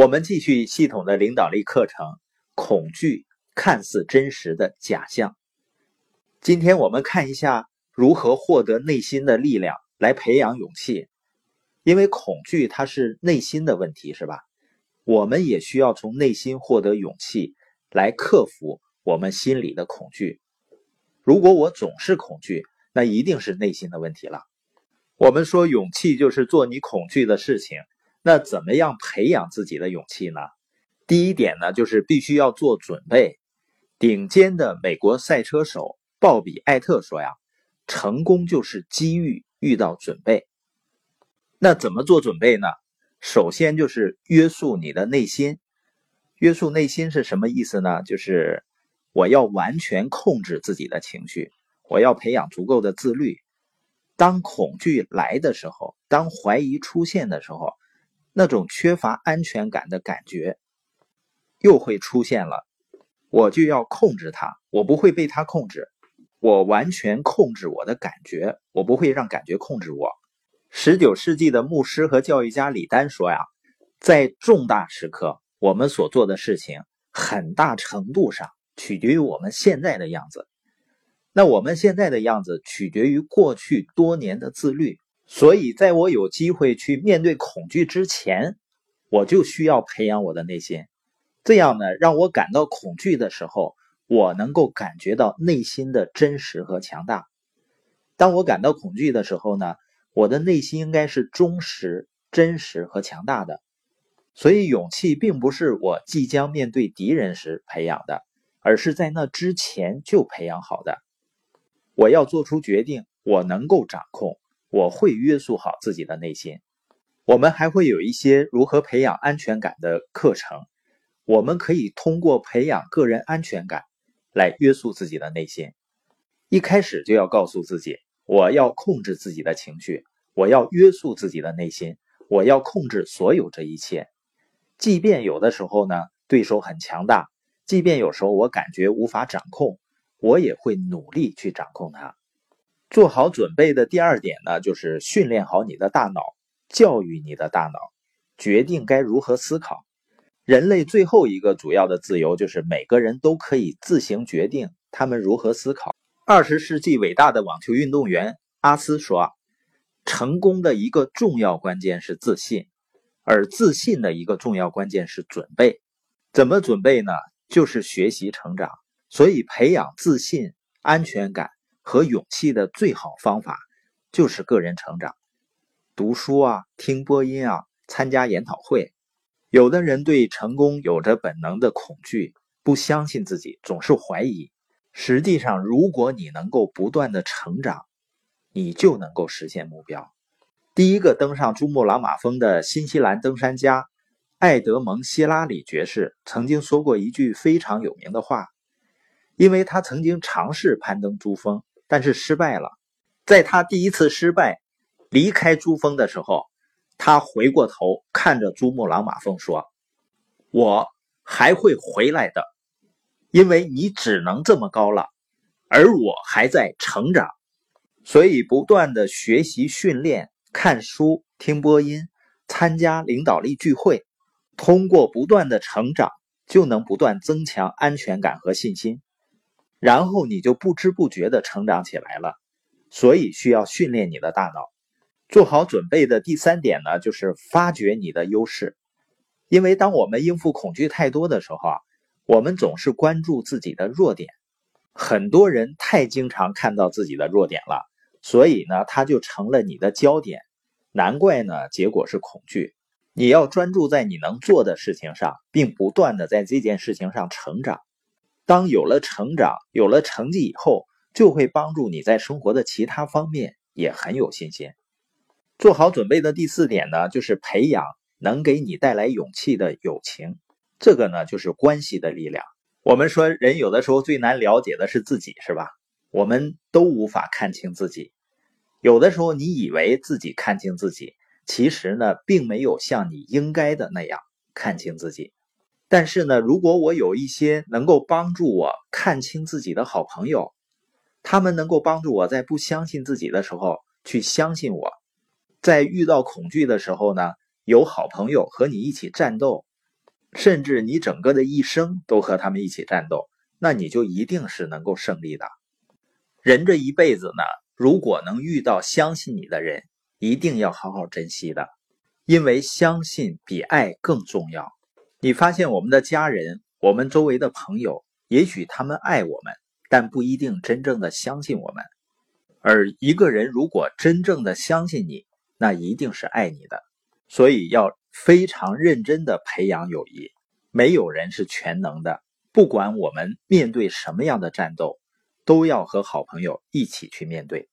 我们继续系统的领导力课程。恐惧看似真实的假象。今天我们看一下如何获得内心的力量来培养勇气。因为恐惧它是内心的问题，是吧？我们也需要从内心获得勇气来克服我们心里的恐惧。如果我总是恐惧，那一定是内心的问题了。我们说勇气就是做你恐惧的事情。那怎么样培养自己的勇气呢？第一点呢，就是必须要做准备。顶尖的美国赛车手鲍比·艾特说呀：“成功就是机遇遇到准备。”那怎么做准备呢？首先就是约束你的内心。约束内心是什么意思呢？就是我要完全控制自己的情绪，我要培养足够的自律。当恐惧来的时候，当怀疑出现的时候。那种缺乏安全感的感觉又会出现了，我就要控制它，我不会被它控制，我完全控制我的感觉，我不会让感觉控制我。十九世纪的牧师和教育家李丹说呀，在重大时刻，我们所做的事情很大程度上取决于我们现在的样子，那我们现在的样子取决于过去多年的自律。所以，在我有机会去面对恐惧之前，我就需要培养我的内心。这样呢，让我感到恐惧的时候，我能够感觉到内心的真实和强大。当我感到恐惧的时候呢，我的内心应该是忠实、真实和强大的。所以，勇气并不是我即将面对敌人时培养的，而是在那之前就培养好的。我要做出决定，我能够掌控。我会约束好自己的内心。我们还会有一些如何培养安全感的课程。我们可以通过培养个人安全感来约束自己的内心。一开始就要告诉自己，我要控制自己的情绪，我要约束自己的内心，我要控制所有这一切。即便有的时候呢，对手很强大，即便有时候我感觉无法掌控，我也会努力去掌控它。做好准备的第二点呢，就是训练好你的大脑，教育你的大脑，决定该如何思考。人类最后一个主要的自由，就是每个人都可以自行决定他们如何思考。二十世纪伟大的网球运动员阿斯说：“，成功的一个重要关键是自信，而自信的一个重要关键是准备。怎么准备呢？就是学习成长。所以，培养自信、安全感。”和勇气的最好方法就是个人成长，读书啊，听播音啊，参加研讨会。有的人对成功有着本能的恐惧，不相信自己，总是怀疑。实际上，如果你能够不断的成长，你就能够实现目标。第一个登上珠穆朗玛峰的新西兰登山家艾德蒙·希拉里爵士曾经说过一句非常有名的话，因为他曾经尝试攀登珠峰。但是失败了，在他第一次失败离开珠峰的时候，他回过头看着珠穆朗玛峰说：“我还会回来的，因为你只能这么高了，而我还在成长，所以不断的学习、训练、看书、听播音、参加领导力聚会，通过不断的成长，就能不断增强安全感和信心。”然后你就不知不觉的成长起来了，所以需要训练你的大脑，做好准备的第三点呢，就是发掘你的优势。因为当我们应付恐惧太多的时候啊，我们总是关注自己的弱点，很多人太经常看到自己的弱点了，所以呢，他就成了你的焦点。难怪呢，结果是恐惧。你要专注在你能做的事情上，并不断的在这件事情上成长。当有了成长、有了成绩以后，就会帮助你在生活的其他方面也很有信心。做好准备的第四点呢，就是培养能给你带来勇气的友情。这个呢，就是关系的力量。我们说，人有的时候最难了解的是自己，是吧？我们都无法看清自己。有的时候，你以为自己看清自己，其实呢，并没有像你应该的那样看清自己。但是呢，如果我有一些能够帮助我看清自己的好朋友，他们能够帮助我在不相信自己的时候去相信我，在遇到恐惧的时候呢，有好朋友和你一起战斗，甚至你整个的一生都和他们一起战斗，那你就一定是能够胜利的。人这一辈子呢，如果能遇到相信你的人，一定要好好珍惜的，因为相信比爱更重要。你发现我们的家人、我们周围的朋友，也许他们爱我们，但不一定真正的相信我们。而一个人如果真正的相信你，那一定是爱你的。所以要非常认真的培养友谊。没有人是全能的，不管我们面对什么样的战斗。都要和好朋友一起去面对。